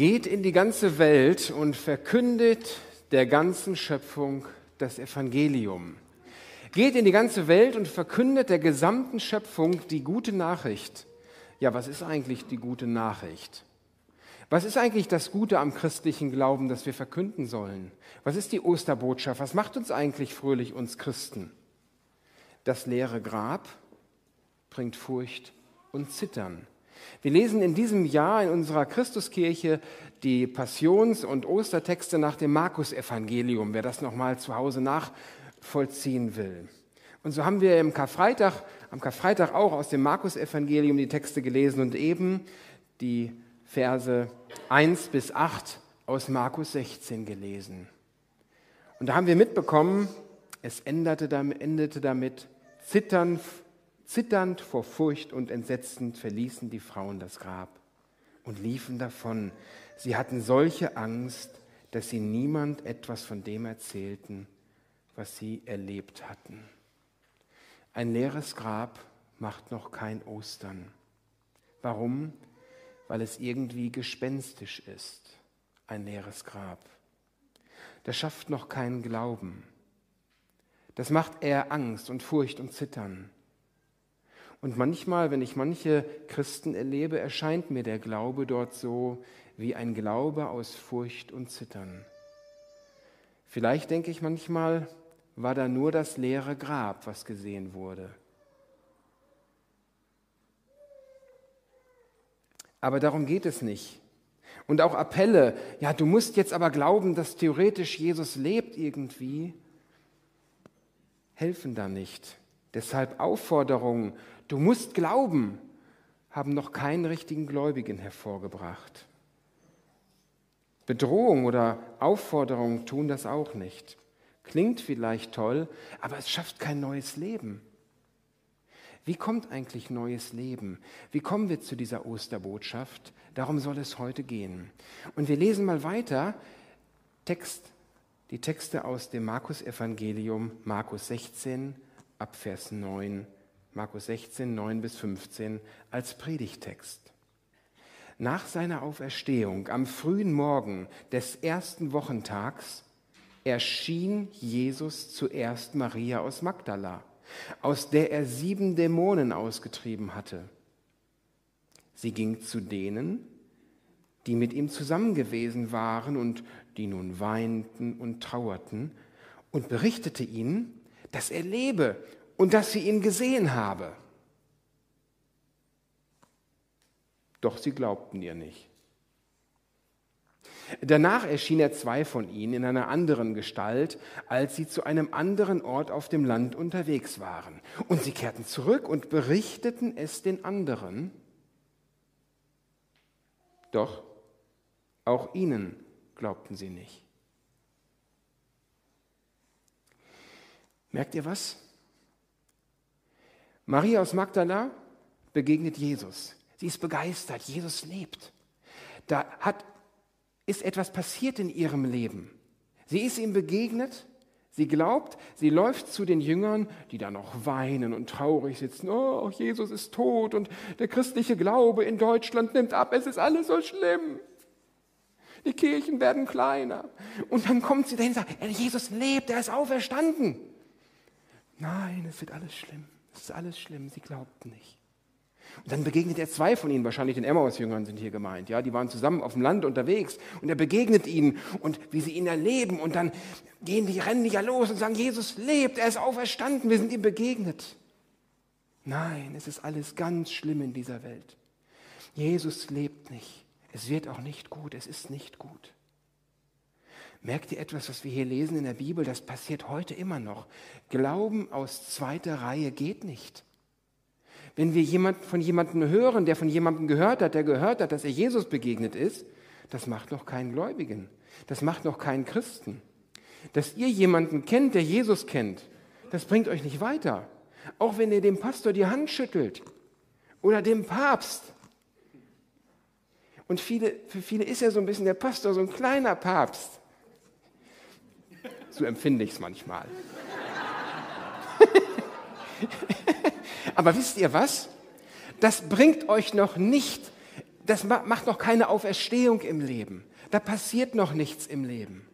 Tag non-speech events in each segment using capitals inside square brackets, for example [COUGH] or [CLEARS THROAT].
Geht in die ganze Welt und verkündet der ganzen Schöpfung das Evangelium. Geht in die ganze Welt und verkündet der gesamten Schöpfung die gute Nachricht. Ja, was ist eigentlich die gute Nachricht? Was ist eigentlich das Gute am christlichen Glauben, das wir verkünden sollen? Was ist die Osterbotschaft? Was macht uns eigentlich fröhlich, uns Christen? Das leere Grab bringt Furcht und Zittern. Wir lesen in diesem Jahr in unserer Christuskirche die Passions- und Ostertexte nach dem Markus-Evangelium, wer das nochmal zu Hause nachvollziehen will. Und so haben wir im Karfreitag, am Karfreitag auch aus dem Markus-Evangelium die Texte gelesen und eben die Verse 1 bis 8 aus Markus 16 gelesen. Und da haben wir mitbekommen, es endete damit, endete damit zittern Zitternd vor Furcht und Entsetzen verließen die Frauen das Grab und liefen davon. Sie hatten solche Angst, dass sie niemand etwas von dem erzählten, was sie erlebt hatten. Ein leeres Grab macht noch kein Ostern. Warum? Weil es irgendwie gespenstisch ist, ein leeres Grab. Das schafft noch keinen Glauben. Das macht eher Angst und Furcht und Zittern. Und manchmal, wenn ich manche Christen erlebe, erscheint mir der Glaube dort so wie ein Glaube aus Furcht und Zittern. Vielleicht denke ich manchmal, war da nur das leere Grab, was gesehen wurde. Aber darum geht es nicht. Und auch Appelle, ja, du musst jetzt aber glauben, dass theoretisch Jesus lebt irgendwie, helfen da nicht. Deshalb Aufforderungen, du musst glauben, haben noch keinen richtigen Gläubigen hervorgebracht. Bedrohung oder Aufforderung tun das auch nicht. Klingt vielleicht toll, aber es schafft kein neues Leben. Wie kommt eigentlich neues Leben? Wie kommen wir zu dieser Osterbotschaft? Darum soll es heute gehen. Und wir lesen mal weiter Text, die Texte aus dem Markus-Evangelium, Markus 16, ab Vers 9, Markus 16, 9 bis 15 als Predigtext. Nach seiner Auferstehung am frühen Morgen des ersten Wochentags erschien Jesus zuerst Maria aus Magdala, aus der er sieben Dämonen ausgetrieben hatte. Sie ging zu denen, die mit ihm zusammen gewesen waren und die nun weinten und trauerten, und berichtete ihnen, dass er lebe und dass sie ihn gesehen habe. Doch sie glaubten ihr nicht. Danach erschien er zwei von ihnen in einer anderen Gestalt, als sie zu einem anderen Ort auf dem Land unterwegs waren. Und sie kehrten zurück und berichteten es den anderen. Doch auch ihnen glaubten sie nicht. Merkt ihr was? Maria aus Magdala begegnet Jesus. Sie ist begeistert, Jesus lebt. Da hat, ist etwas passiert in ihrem Leben. Sie ist ihm begegnet, sie glaubt, sie läuft zu den Jüngern, die da noch weinen und traurig sitzen. Oh, Jesus ist tot und der christliche Glaube in Deutschland nimmt ab, es ist alles so schlimm. Die Kirchen werden kleiner. Und dann kommt sie dahin und sagt, Jesus lebt, er ist auferstanden. Nein, es wird alles schlimm. Es ist alles schlimm. Sie glaubten nicht. Und dann begegnet er zwei von ihnen, wahrscheinlich den Emmaus-Jüngern sind hier gemeint. Ja, die waren zusammen auf dem Land unterwegs und er begegnet ihnen und wie sie ihn erleben und dann gehen die, rennen die ja los und sagen, Jesus lebt, er ist auferstanden, wir sind ihm begegnet. Nein, es ist alles ganz schlimm in dieser Welt. Jesus lebt nicht. Es wird auch nicht gut, es ist nicht gut. Merkt ihr etwas, was wir hier lesen in der Bibel? Das passiert heute immer noch. Glauben aus zweiter Reihe geht nicht. Wenn wir jemand, von jemandem hören, der von jemandem gehört hat, der gehört hat, dass er Jesus begegnet ist, das macht noch keinen Gläubigen. Das macht noch keinen Christen. Dass ihr jemanden kennt, der Jesus kennt, das bringt euch nicht weiter. Auch wenn ihr dem Pastor die Hand schüttelt oder dem Papst. Und viele, für viele ist ja so ein bisschen der Pastor so ein kleiner Papst. So empfinde ich es manchmal. [LAUGHS] Aber wisst ihr was? Das bringt euch noch nicht das macht noch keine Auferstehung im Leben. Da passiert noch nichts im Leben.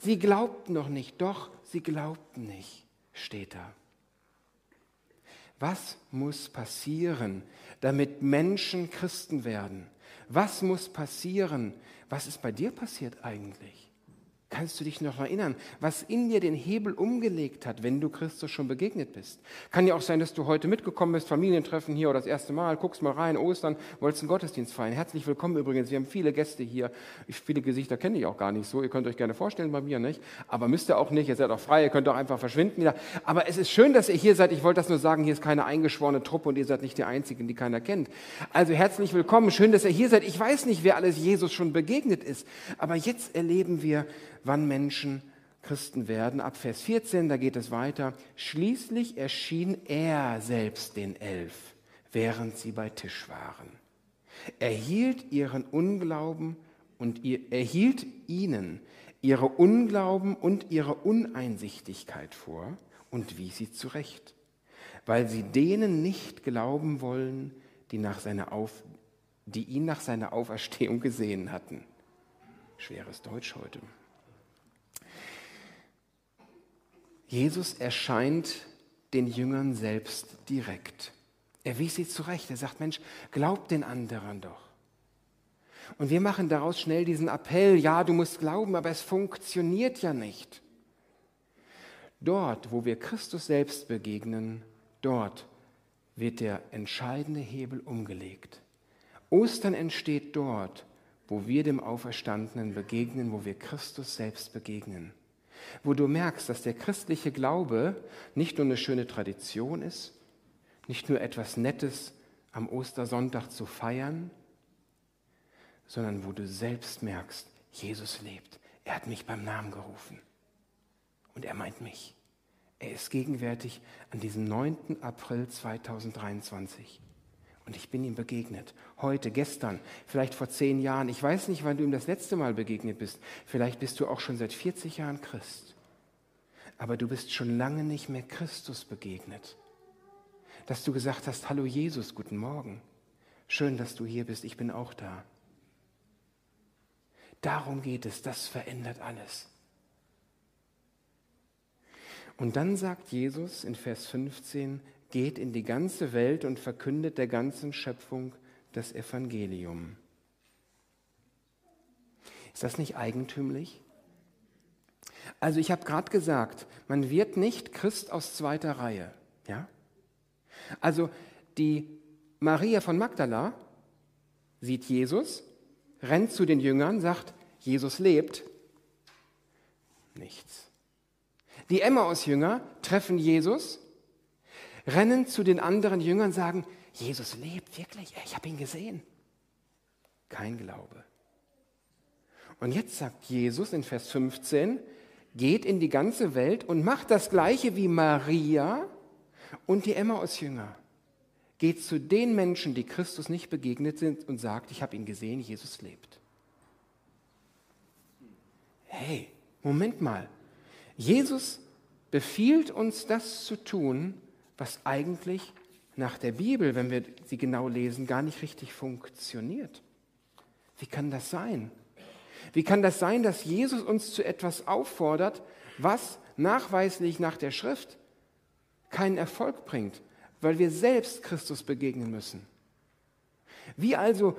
Sie glaubten noch nicht, doch sie glaubten nicht, steht da. Was muss passieren, damit Menschen Christen werden? Was muss passieren? Was ist bei dir passiert eigentlich? Kannst du dich noch erinnern, was in dir den Hebel umgelegt hat, wenn du Christus schon begegnet bist? Kann ja auch sein, dass du heute mitgekommen bist, Familientreffen hier oder das erste Mal, guckst mal rein, Ostern, wolltest einen Gottesdienst feiern. Herzlich willkommen übrigens, wir haben viele Gäste hier. Ich, viele Gesichter kenne ich auch gar nicht so, ihr könnt euch gerne vorstellen bei mir, nicht? Aber müsst ihr auch nicht, ihr seid auch frei, ihr könnt auch einfach verschwinden wieder. Aber es ist schön, dass ihr hier seid. Ich wollte das nur sagen, hier ist keine eingeschworene Truppe und ihr seid nicht die Einzigen, die keiner kennt. Also herzlich willkommen, schön, dass ihr hier seid. Ich weiß nicht, wer alles Jesus schon begegnet ist, aber jetzt erleben wir, wann Menschen Christen werden. Ab Vers 14, da geht es weiter. Schließlich erschien er selbst den Elf, während sie bei Tisch waren. Er hielt ihren Unglauben und ihr, er ihnen ihre Unglauben und ihre Uneinsichtigkeit vor und wies sie zurecht, weil sie denen nicht glauben wollen, die, nach seiner Auf, die ihn nach seiner Auferstehung gesehen hatten. Schweres Deutsch heute. Jesus erscheint den Jüngern selbst direkt. Er wies sie zurecht. Er sagt, Mensch, glaubt den anderen doch. Und wir machen daraus schnell diesen Appell, ja, du musst glauben, aber es funktioniert ja nicht. Dort, wo wir Christus selbst begegnen, dort wird der entscheidende Hebel umgelegt. Ostern entsteht dort, wo wir dem Auferstandenen begegnen, wo wir Christus selbst begegnen wo du merkst, dass der christliche Glaube nicht nur eine schöne Tradition ist, nicht nur etwas Nettes am Ostersonntag zu feiern, sondern wo du selbst merkst, Jesus lebt. Er hat mich beim Namen gerufen. Und er meint mich. Er ist gegenwärtig an diesem 9. April 2023. Und ich bin ihm begegnet. Heute, gestern, vielleicht vor zehn Jahren. Ich weiß nicht, wann du ihm das letzte Mal begegnet bist. Vielleicht bist du auch schon seit 40 Jahren Christ. Aber du bist schon lange nicht mehr Christus begegnet. Dass du gesagt hast, hallo Jesus, guten Morgen. Schön, dass du hier bist. Ich bin auch da. Darum geht es. Das verändert alles. Und dann sagt Jesus in Vers 15, geht in die ganze Welt und verkündet der ganzen Schöpfung das Evangelium. Ist das nicht eigentümlich? Also ich habe gerade gesagt, man wird nicht Christ aus zweiter Reihe. Ja? Also die Maria von Magdala sieht Jesus, rennt zu den Jüngern, sagt, Jesus lebt. Nichts. Die Emmaus-Jünger treffen Jesus, rennen zu den anderen Jüngern sagen, Jesus lebt wirklich, ich habe ihn gesehen. Kein Glaube. Und jetzt sagt Jesus in Vers 15, geht in die ganze Welt und macht das gleiche wie Maria und die Emmaus-Jünger. Geht zu den Menschen, die Christus nicht begegnet sind und sagt, ich habe ihn gesehen, Jesus lebt. Hey, Moment mal. Jesus befiehlt uns das zu tun, was eigentlich nach der Bibel, wenn wir sie genau lesen, gar nicht richtig funktioniert. Wie kann das sein? Wie kann das sein, dass Jesus uns zu etwas auffordert, was nachweislich nach der Schrift keinen Erfolg bringt, weil wir selbst Christus begegnen müssen? Wie also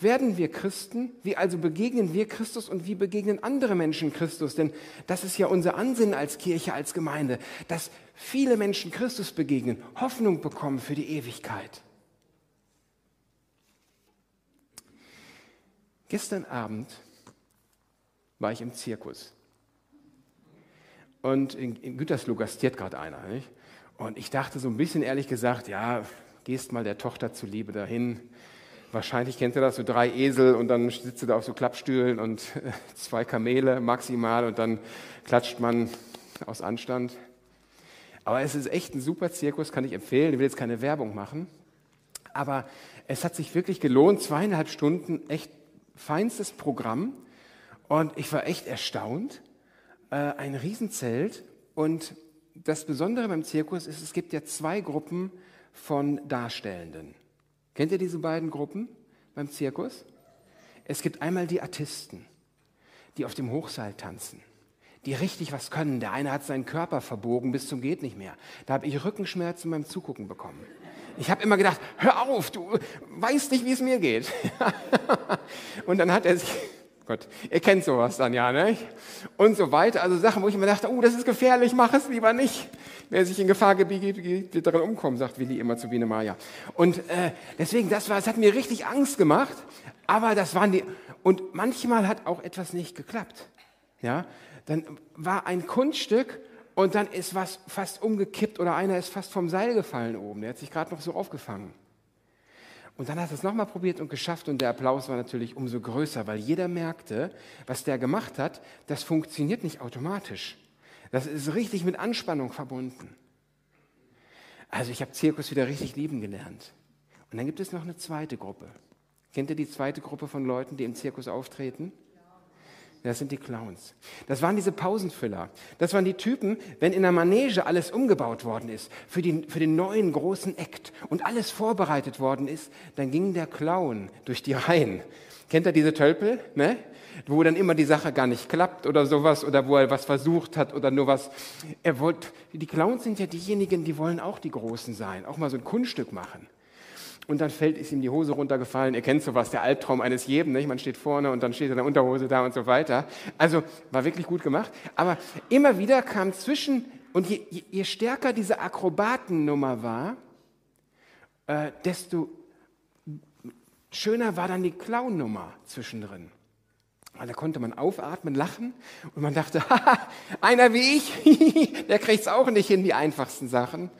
werden wir Christen? Wie also begegnen wir Christus und wie begegnen andere Menschen Christus? Denn das ist ja unser Ansinnen als Kirche, als Gemeinde, dass viele Menschen Christus begegnen, Hoffnung bekommen für die Ewigkeit. Gestern Abend war ich im Zirkus. Und in, in Gütersloh gastiert gerade einer. Nicht? Und ich dachte so ein bisschen ehrlich gesagt, ja, gehst mal der Tochter zuliebe dahin Wahrscheinlich kennt ihr das, so drei Esel und dann sitzt ihr da auf so Klappstühlen und zwei Kamele maximal und dann klatscht man aus Anstand. Aber es ist echt ein super Zirkus, kann ich empfehlen. Ich will jetzt keine Werbung machen. Aber es hat sich wirklich gelohnt, zweieinhalb Stunden, echt feinstes Programm. Und ich war echt erstaunt. Äh, ein Riesenzelt. Und das Besondere beim Zirkus ist, es gibt ja zwei Gruppen von Darstellenden. Kennt ihr diese beiden Gruppen? beim Zirkus? Es gibt einmal die Artisten, die auf dem Hochseil tanzen, die richtig was können. Der eine hat seinen Körper verbogen bis zum geht nicht mehr. Da habe ich Rückenschmerzen beim Zugucken bekommen. Ich habe immer gedacht, hör auf, du weißt nicht, wie es mir geht. [LAUGHS] und dann hat er sich, Gott, ihr kennt sowas dann ja, ne? Und so weiter. Also Sachen, wo ich immer dachte, oh, das ist gefährlich, mach es lieber nicht. Wer sich in Gefahr gibt, wird darin umkommen, sagt Willi immer zu Biene Maya. Und äh, deswegen, das war, das hat mir richtig Angst gemacht. Aber das waren die, und manchmal hat auch etwas nicht geklappt. Ja, dann war ein Kunststück und dann ist was fast umgekippt oder einer ist fast vom Seil gefallen oben. Der hat sich gerade noch so aufgefangen. Und dann hat er es nochmal probiert und geschafft und der Applaus war natürlich umso größer, weil jeder merkte, was der gemacht hat, das funktioniert nicht automatisch. Das ist richtig mit Anspannung verbunden. Also ich habe Zirkus wieder richtig lieben gelernt. Und dann gibt es noch eine zweite Gruppe. Kennt ihr die zweite Gruppe von Leuten, die im Zirkus auftreten? Das sind die Clowns. Das waren diese Pausenfüller. Das waren die Typen, wenn in der Manege alles umgebaut worden ist für, die, für den neuen großen Act und alles vorbereitet worden ist, dann ging der Clown durch die Reihen. Kennt ihr diese Tölpel? Ne? Wo dann immer die Sache gar nicht klappt oder sowas oder wo er was versucht hat oder nur was. Er wollte, die Clowns sind ja diejenigen, die wollen auch die Großen sein, auch mal so ein Kunststück machen und dann fällt ist ihm die Hose runtergefallen. Ihr kennt sowas, der Albtraum eines jeden. Nicht? Man steht vorne und dann steht in der Unterhose da und so weiter. Also war wirklich gut gemacht. Aber immer wieder kam zwischen, und je, je, je stärker diese Akrobatennummer war, äh, desto schöner war dann die Clown-Nummer zwischendrin. Weil da konnte man aufatmen, lachen und man dachte, [LAUGHS] einer wie ich, [LAUGHS] der kriegt es auch nicht hin, die einfachsten Sachen.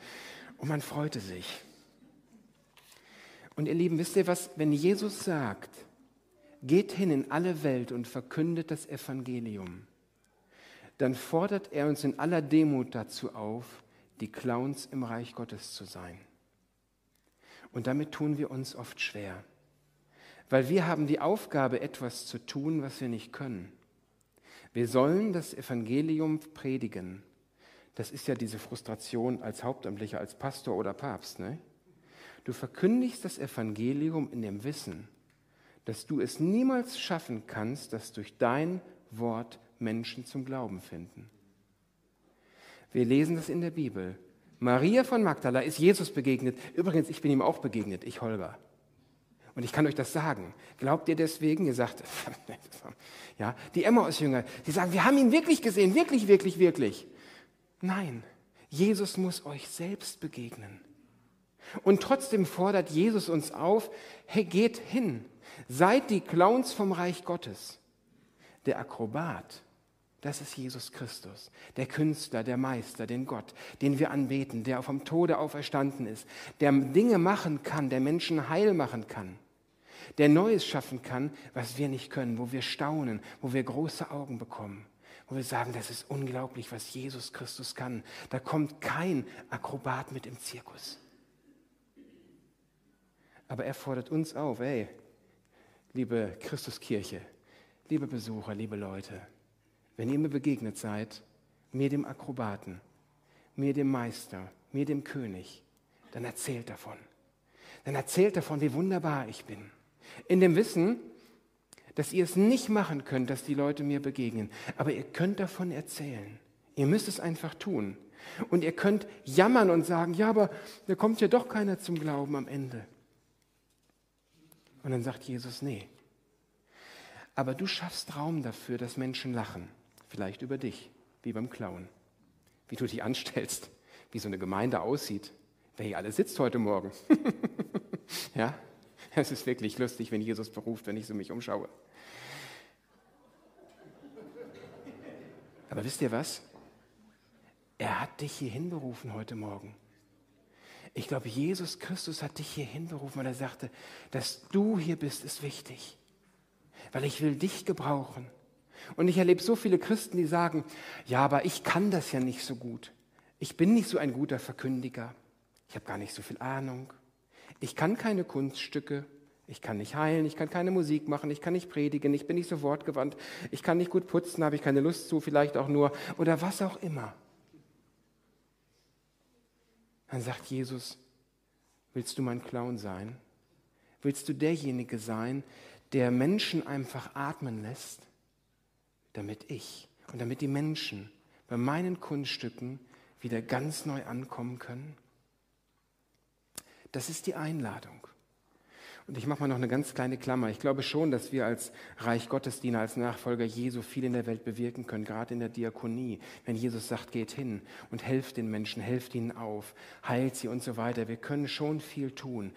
Und man freute sich. Und ihr Lieben, wisst ihr was, wenn Jesus sagt, geht hin in alle Welt und verkündet das Evangelium, dann fordert er uns in aller Demut dazu auf, die Clowns im Reich Gottes zu sein. Und damit tun wir uns oft schwer, weil wir haben die Aufgabe, etwas zu tun, was wir nicht können. Wir sollen das Evangelium predigen. Das ist ja diese Frustration als Hauptamtlicher, als Pastor oder Papst. Ne? Du verkündigst das Evangelium in dem Wissen, dass du es niemals schaffen kannst, dass durch dein Wort Menschen zum Glauben finden. Wir lesen das in der Bibel. Maria von Magdala ist Jesus begegnet. Übrigens, ich bin ihm auch begegnet, ich Holger. Und ich kann euch das sagen. Glaubt ihr deswegen? Ihr sagt, [LAUGHS] ja, die Emmaus-Jünger, die sagen, wir haben ihn wirklich gesehen, wirklich, wirklich, wirklich. Nein, Jesus muss euch selbst begegnen. Und trotzdem fordert Jesus uns auf, hey, geht hin, seid die Clowns vom Reich Gottes. Der Akrobat, das ist Jesus Christus, der Künstler, der Meister, den Gott, den wir anbeten, der vom Tode auferstanden ist, der Dinge machen kann, der Menschen heil machen kann, der Neues schaffen kann, was wir nicht können, wo wir staunen, wo wir große Augen bekommen, wo wir sagen, das ist unglaublich, was Jesus Christus kann. Da kommt kein Akrobat mit im Zirkus. Aber er fordert uns auf, ey, liebe Christuskirche, liebe Besucher, liebe Leute, wenn ihr mir begegnet seid, mir dem Akrobaten, mir dem Meister, mir dem König, dann erzählt davon. Dann erzählt davon, wie wunderbar ich bin. In dem Wissen, dass ihr es nicht machen könnt, dass die Leute mir begegnen, aber ihr könnt davon erzählen. Ihr müsst es einfach tun. Und ihr könnt jammern und sagen, ja, aber da kommt ja doch keiner zum Glauben am Ende. Und dann sagt Jesus, nee. Aber du schaffst Raum dafür, dass Menschen lachen. Vielleicht über dich, wie beim Klauen. Wie du dich anstellst, wie so eine Gemeinde aussieht. Wer hier alle sitzt heute Morgen. [LAUGHS] ja, es ist wirklich lustig, wenn Jesus beruft, wenn ich so mich umschaue. Aber wisst ihr was? Er hat dich hierhin berufen heute Morgen. Ich glaube, Jesus Christus hat dich hier hinberufen, weil er sagte, dass du hier bist, ist wichtig. Weil ich will dich gebrauchen. Und ich erlebe so viele Christen, die sagen, ja, aber ich kann das ja nicht so gut. Ich bin nicht so ein guter Verkündiger. Ich habe gar nicht so viel Ahnung. Ich kann keine Kunststücke. Ich kann nicht heilen, ich kann keine Musik machen, ich kann nicht predigen, ich bin nicht so wortgewandt, ich kann nicht gut putzen, habe ich keine Lust zu, vielleicht auch nur, oder was auch immer. Dann sagt Jesus, willst du mein Clown sein? Willst du derjenige sein, der Menschen einfach atmen lässt, damit ich und damit die Menschen bei meinen Kunststücken wieder ganz neu ankommen können? Das ist die Einladung. Und ich mache mal noch eine ganz kleine Klammer. Ich glaube schon, dass wir als Reich Gottesdiener, als Nachfolger Jesu viel in der Welt bewirken können, gerade in der Diakonie. Wenn Jesus sagt, geht hin und helft den Menschen, helft ihnen auf, heilt sie und so weiter. Wir können schon viel tun.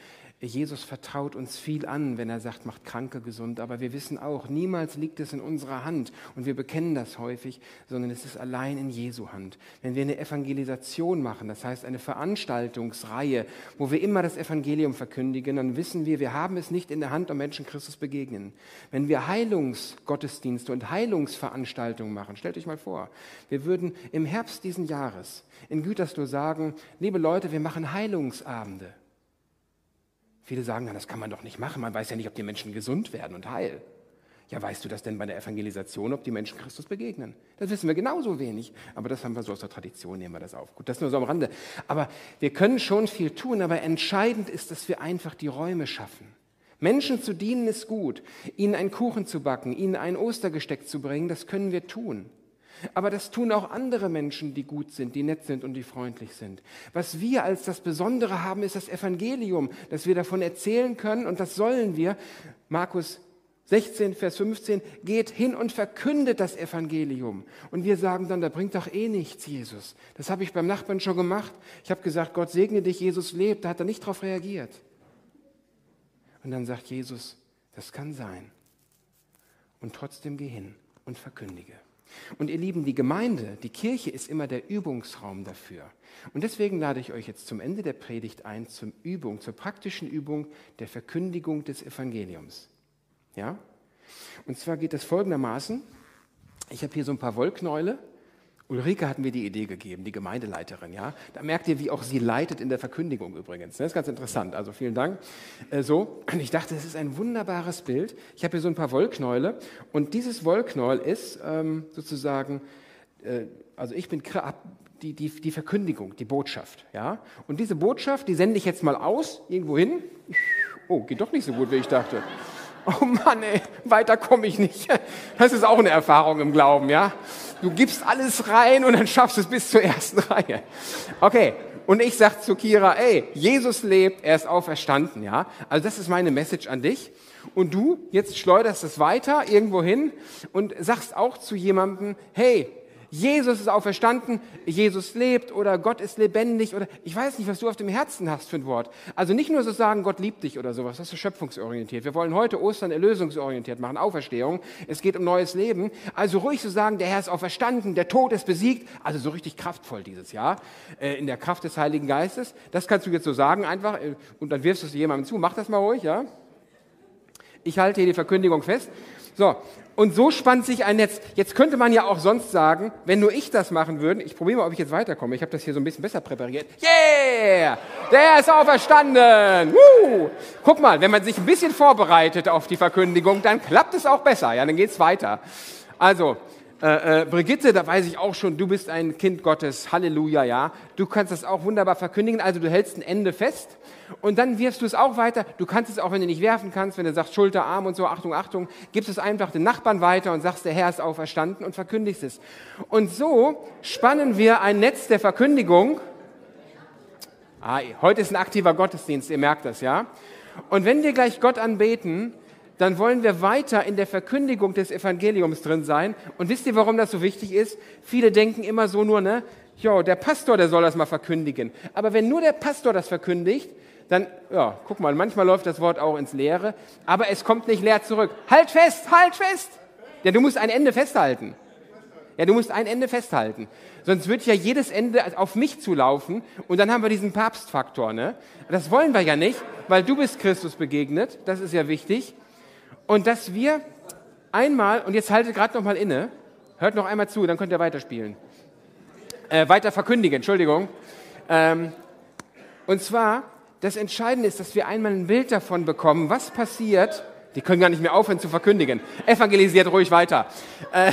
Jesus vertraut uns viel an, wenn er sagt, macht Kranke gesund. Aber wir wissen auch, niemals liegt es in unserer Hand. Und wir bekennen das häufig, sondern es ist allein in Jesu Hand. Wenn wir eine Evangelisation machen, das heißt eine Veranstaltungsreihe, wo wir immer das Evangelium verkündigen, dann wissen wir, wir haben es nicht in der Hand, um Menschen Christus begegnen. Wenn wir Heilungsgottesdienste und Heilungsveranstaltungen machen, stellt euch mal vor, wir würden im Herbst diesen Jahres in Gütersloh sagen, liebe Leute, wir machen Heilungsabende. Viele sagen dann, das kann man doch nicht machen. Man weiß ja nicht, ob die Menschen gesund werden und heil. Ja, weißt du das denn bei der Evangelisation, ob die Menschen Christus begegnen? Das wissen wir genauso wenig. Aber das haben wir so aus der Tradition, nehmen wir das auf. Gut, das nur so am Rande. Aber wir können schon viel tun, aber entscheidend ist, dass wir einfach die Räume schaffen. Menschen zu dienen ist gut. Ihnen einen Kuchen zu backen, ihnen ein Ostergesteck zu bringen, das können wir tun. Aber das tun auch andere Menschen, die gut sind, die nett sind und die freundlich sind. Was wir als das Besondere haben, ist das Evangelium, dass wir davon erzählen können und das sollen wir. Markus 16, Vers 15, geht hin und verkündet das Evangelium. Und wir sagen dann, da bringt doch eh nichts, Jesus. Das habe ich beim Nachbarn schon gemacht. Ich habe gesagt, Gott segne dich, Jesus lebt. Da hat er nicht darauf reagiert. Und dann sagt Jesus, das kann sein. Und trotzdem geh hin und verkündige. Und ihr Lieben, die Gemeinde, die Kirche ist immer der Übungsraum dafür. Und deswegen lade ich euch jetzt zum Ende der Predigt ein zur Übung, zur praktischen Übung der Verkündigung des Evangeliums. Ja? Und zwar geht es folgendermaßen. Ich habe hier so ein paar Wollknäule Ulrike hat mir die Idee gegeben, die Gemeindeleiterin. Ja? Da merkt ihr, wie auch sie leitet in der Verkündigung übrigens. Das ist ganz interessant. Also vielen Dank. Äh, so, und [CLEARS THROAT] ich dachte, das ist ein wunderbares Bild. Ich habe hier so ein paar Wollknäule und dieses Wollknäuel ist ähm, sozusagen, äh, also ich bin die, die, die Verkündigung, die Botschaft. Ja? Und diese Botschaft, die sende ich jetzt mal aus, irgendwo hin. Oh, geht doch nicht so gut, wie ich dachte. Oh Mann, ey, weiter komme ich nicht. Das ist auch eine Erfahrung im Glauben, ja. Du gibst alles rein und dann schaffst du es bis zur ersten Reihe. Okay. Und ich sag zu Kira, ey, Jesus lebt, er ist auferstanden, ja. Also das ist meine Message an dich. Und du jetzt schleuderst es weiter irgendwo hin und sagst auch zu jemandem, hey, Jesus ist auferstanden, Jesus lebt oder Gott ist lebendig oder ich weiß nicht, was du auf dem Herzen hast für ein Wort. Also nicht nur so sagen, Gott liebt dich oder sowas, das ist schöpfungsorientiert. Wir wollen heute Ostern erlösungsorientiert machen, Auferstehung. Es geht um neues Leben. Also ruhig so sagen, der Herr ist auferstanden, der Tod ist besiegt. Also so richtig kraftvoll dieses Jahr äh, in der Kraft des Heiligen Geistes. Das kannst du jetzt so sagen einfach äh, und dann wirfst du es jemandem zu. Mach das mal ruhig, ja? Ich halte hier die Verkündigung fest. So, und so spannt sich ein Netz. Jetzt könnte man ja auch sonst sagen, wenn nur ich das machen würde, ich probiere mal, ob ich jetzt weiterkomme. Ich habe das hier so ein bisschen besser präpariert. Yeah! Der ist auferstanden! Woo! Guck mal, wenn man sich ein bisschen vorbereitet auf die Verkündigung, dann klappt es auch besser. Ja, dann geht's weiter. Also, äh, äh, Brigitte, da weiß ich auch schon, du bist ein Kind Gottes, Halleluja, ja. Du kannst das auch wunderbar verkündigen, also du hältst ein Ende fest und dann wirfst du es auch weiter. Du kannst es auch, wenn du nicht werfen kannst, wenn du sagst Schulter, Arm und so, Achtung, Achtung, gibst es einfach den Nachbarn weiter und sagst, der Herr ist auferstanden und verkündigst es. Und so spannen wir ein Netz der Verkündigung. Ah, heute ist ein aktiver Gottesdienst, ihr merkt das, ja. Und wenn wir gleich Gott anbeten, dann wollen wir weiter in der Verkündigung des Evangeliums drin sein. Und wisst ihr, warum das so wichtig ist? Viele denken immer so nur, ne? Jo, der Pastor, der soll das mal verkündigen. Aber wenn nur der Pastor das verkündigt, dann, ja, guck mal, manchmal läuft das Wort auch ins Leere, aber es kommt nicht leer zurück. Halt fest, halt fest! Ja, du musst ein Ende festhalten. Ja, du musst ein Ende festhalten. Sonst wird ja jedes Ende auf mich zulaufen und dann haben wir diesen Papstfaktor. Ne? Das wollen wir ja nicht, weil du bist Christus begegnet. Das ist ja wichtig. Und dass wir einmal, und jetzt haltet gerade noch mal inne, hört noch einmal zu, dann könnt ihr weiterspielen. Äh, weiter verkündigen, Entschuldigung. Ähm, und zwar, das Entscheidende ist, dass wir einmal ein Bild davon bekommen, was passiert. Die können gar nicht mehr aufhören zu verkündigen. Evangelisiert ruhig weiter. Äh,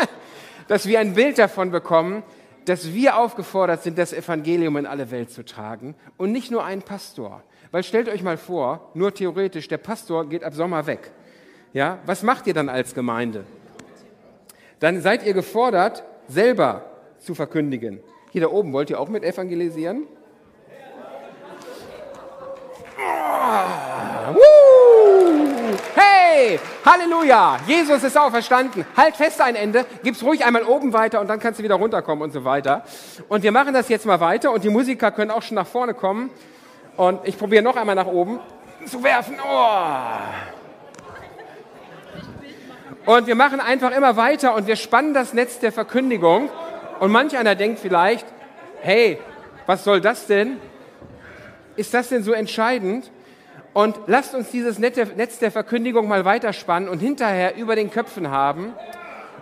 [LAUGHS] dass wir ein Bild davon bekommen, dass wir aufgefordert sind, das Evangelium in alle Welt zu tragen und nicht nur ein Pastor. Weil stellt euch mal vor, nur theoretisch, der Pastor geht ab Sommer weg. Ja, was macht ihr dann als Gemeinde? Dann seid ihr gefordert, selber zu verkündigen. Hier da oben, wollt ihr auch mit evangelisieren? Hey, Halleluja, Jesus ist auferstanden. Halt fest ein Ende, gib's ruhig einmal oben weiter und dann kannst du wieder runterkommen und so weiter. Und wir machen das jetzt mal weiter und die Musiker können auch schon nach vorne kommen. Und ich probiere noch einmal nach oben zu werfen. Oh. Und wir machen einfach immer weiter und wir spannen das Netz der Verkündigung. Und manch einer denkt vielleicht, hey, was soll das denn? Ist das denn so entscheidend? Und lasst uns dieses Netz der Verkündigung mal weiterspannen und hinterher über den Köpfen haben,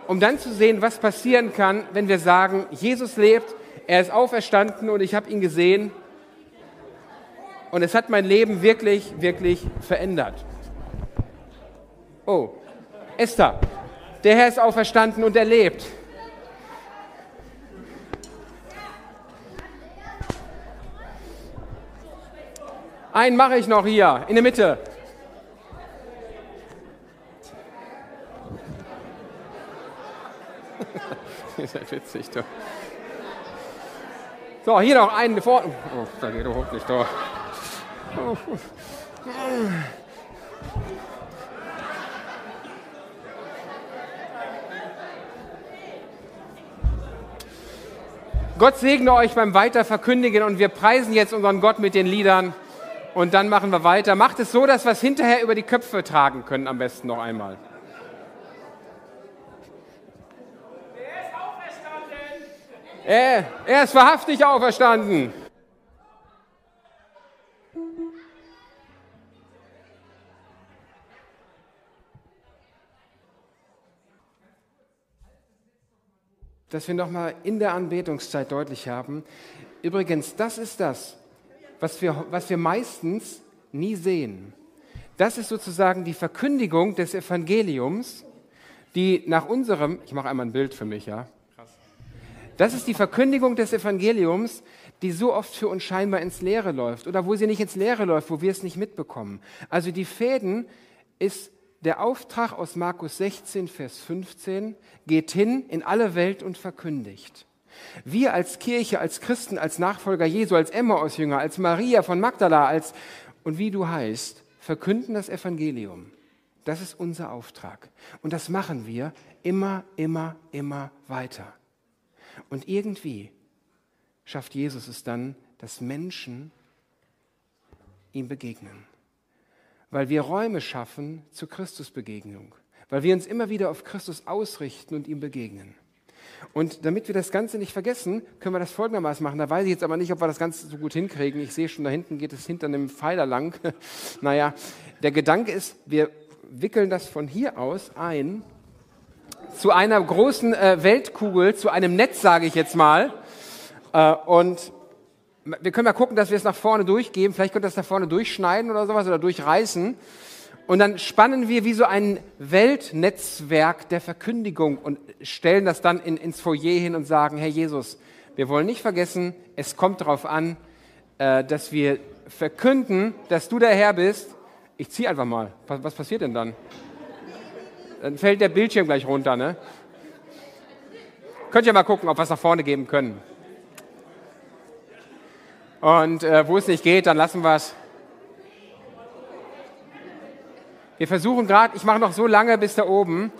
um dann zu sehen, was passieren kann, wenn wir sagen, Jesus lebt, er ist auferstanden und ich habe ihn gesehen. Und es hat mein Leben wirklich, wirklich verändert. Oh, Esther, der Herr ist auferstanden und er lebt. Einen mache ich noch hier, in der Mitte. [LAUGHS] Ihr seid witzig, doch. So, hier noch einen vorne. Oh, da geht überhaupt nicht durch. Oh. Gott segne euch beim Weiterverkündigen und wir preisen jetzt unseren Gott mit den Liedern und dann machen wir weiter. Macht es so, dass wir es hinterher über die Köpfe tragen können, am besten noch einmal. Er ist auferstanden. Er, er ist wahrhaftig auferstanden. Dass wir nochmal in der Anbetungszeit deutlich haben. Übrigens, das ist das, was wir, was wir meistens nie sehen. Das ist sozusagen die Verkündigung des Evangeliums, die nach unserem, ich mache einmal ein Bild für mich, ja. Das ist die Verkündigung des Evangeliums, die so oft für uns scheinbar ins Leere läuft oder wo sie nicht ins Leere läuft, wo wir es nicht mitbekommen. Also die Fäden ist der Auftrag aus Markus 16, Vers 15, geht hin in alle Welt und verkündigt. Wir als Kirche, als Christen, als Nachfolger Jesu, als Emmaus-Jünger, als Maria von Magdala, als und wie du heißt, verkünden das Evangelium. Das ist unser Auftrag. Und das machen wir immer, immer, immer weiter. Und irgendwie schafft Jesus es dann, dass Menschen ihm begegnen. Weil wir Räume schaffen zur Christusbegegnung. Weil wir uns immer wieder auf Christus ausrichten und ihm begegnen. Und damit wir das Ganze nicht vergessen, können wir das folgendermaßen machen. Da weiß ich jetzt aber nicht, ob wir das Ganze so gut hinkriegen. Ich sehe schon, da hinten geht es hinter einem Pfeiler lang. [LAUGHS] naja, der Gedanke ist, wir wickeln das von hier aus ein zu einer großen äh, Weltkugel, zu einem Netz, sage ich jetzt mal. Äh, und wir können mal gucken, dass wir es nach vorne durchgeben. Vielleicht könnt ihr das da vorne durchschneiden oder sowas oder durchreißen. Und dann spannen wir wie so ein Weltnetzwerk der Verkündigung und stellen das dann in, ins Foyer hin und sagen, Herr Jesus, wir wollen nicht vergessen, es kommt darauf an, äh, dass wir verkünden, dass du der Herr bist. Ich ziehe einfach mal. Was, was passiert denn dann? Dann fällt der Bildschirm gleich runter, ne? Könnt ihr mal gucken, ob wir es nach vorne geben können. Und äh, wo es nicht geht, dann lassen wir es. Wir versuchen gerade, ich mache noch so lange bis da oben.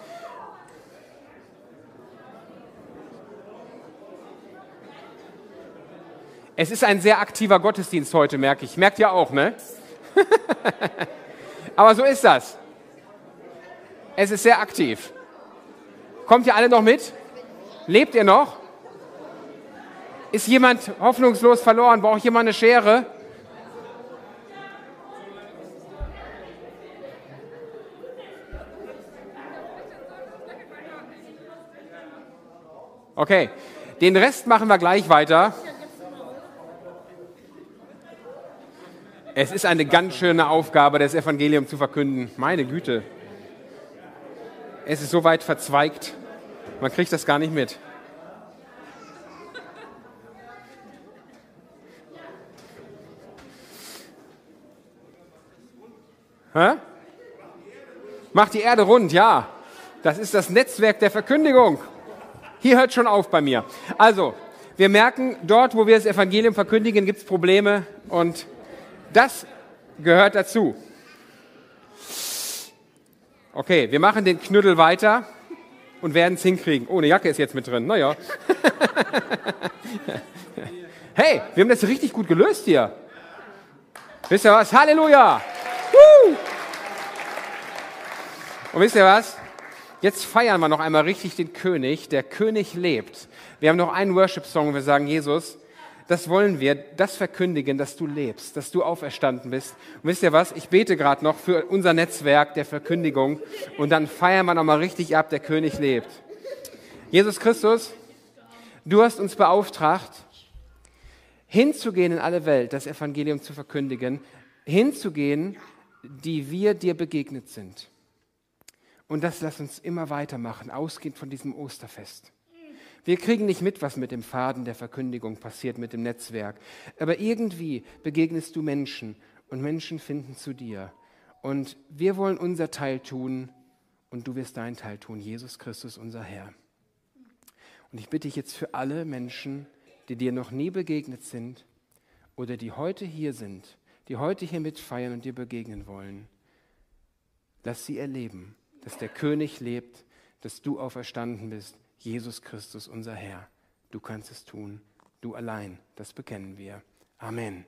Es ist ein sehr aktiver Gottesdienst heute, merke ich. Merkt ihr auch, ne? [LAUGHS] Aber so ist das. Es ist sehr aktiv. Kommt ihr alle noch mit? Lebt ihr noch? Ist jemand hoffnungslos verloren? Braucht jemand eine Schere? Okay, den Rest machen wir gleich weiter. Es ist eine ganz schöne Aufgabe, das Evangelium zu verkünden. Meine Güte. Es ist so weit verzweigt, man kriegt das gar nicht mit. Macht die Erde rund, ja. Das ist das Netzwerk der Verkündigung. Hier hört schon auf bei mir. Also, wir merken, dort, wo wir das Evangelium verkündigen, gibt es Probleme und das gehört dazu. Okay, wir machen den Knüttel weiter und werden es hinkriegen. Oh, eine Jacke ist jetzt mit drin. Naja. [LAUGHS] hey, wir haben das richtig gut gelöst hier. Wisst ihr was? Halleluja! Woo! Und wisst ihr was? Jetzt feiern wir noch einmal richtig den König. Der König lebt. Wir haben noch einen Worship-Song wir sagen, Jesus, das wollen wir, das verkündigen, dass du lebst, dass du auferstanden bist. Und wisst ihr was? Ich bete gerade noch für unser Netzwerk der Verkündigung und dann feiern wir nochmal richtig ab, der König lebt. Jesus Christus, du hast uns beauftragt, hinzugehen in alle Welt, das Evangelium zu verkündigen, hinzugehen, die wir dir begegnet sind. Und das lass uns immer weitermachen, ausgehend von diesem Osterfest. Wir kriegen nicht mit, was mit dem Faden der Verkündigung passiert, mit dem Netzwerk. Aber irgendwie begegnest du Menschen und Menschen finden zu dir. Und wir wollen unser Teil tun und du wirst dein Teil tun, Jesus Christus, unser Herr. Und ich bitte dich jetzt für alle Menschen, die dir noch nie begegnet sind oder die heute hier sind, die heute hier mitfeiern und dir begegnen wollen, lass sie erleben, dass der König lebt, dass du auferstanden bist Jesus Christus, unser Herr. Du kannst es tun. Du allein. Das bekennen wir. Amen.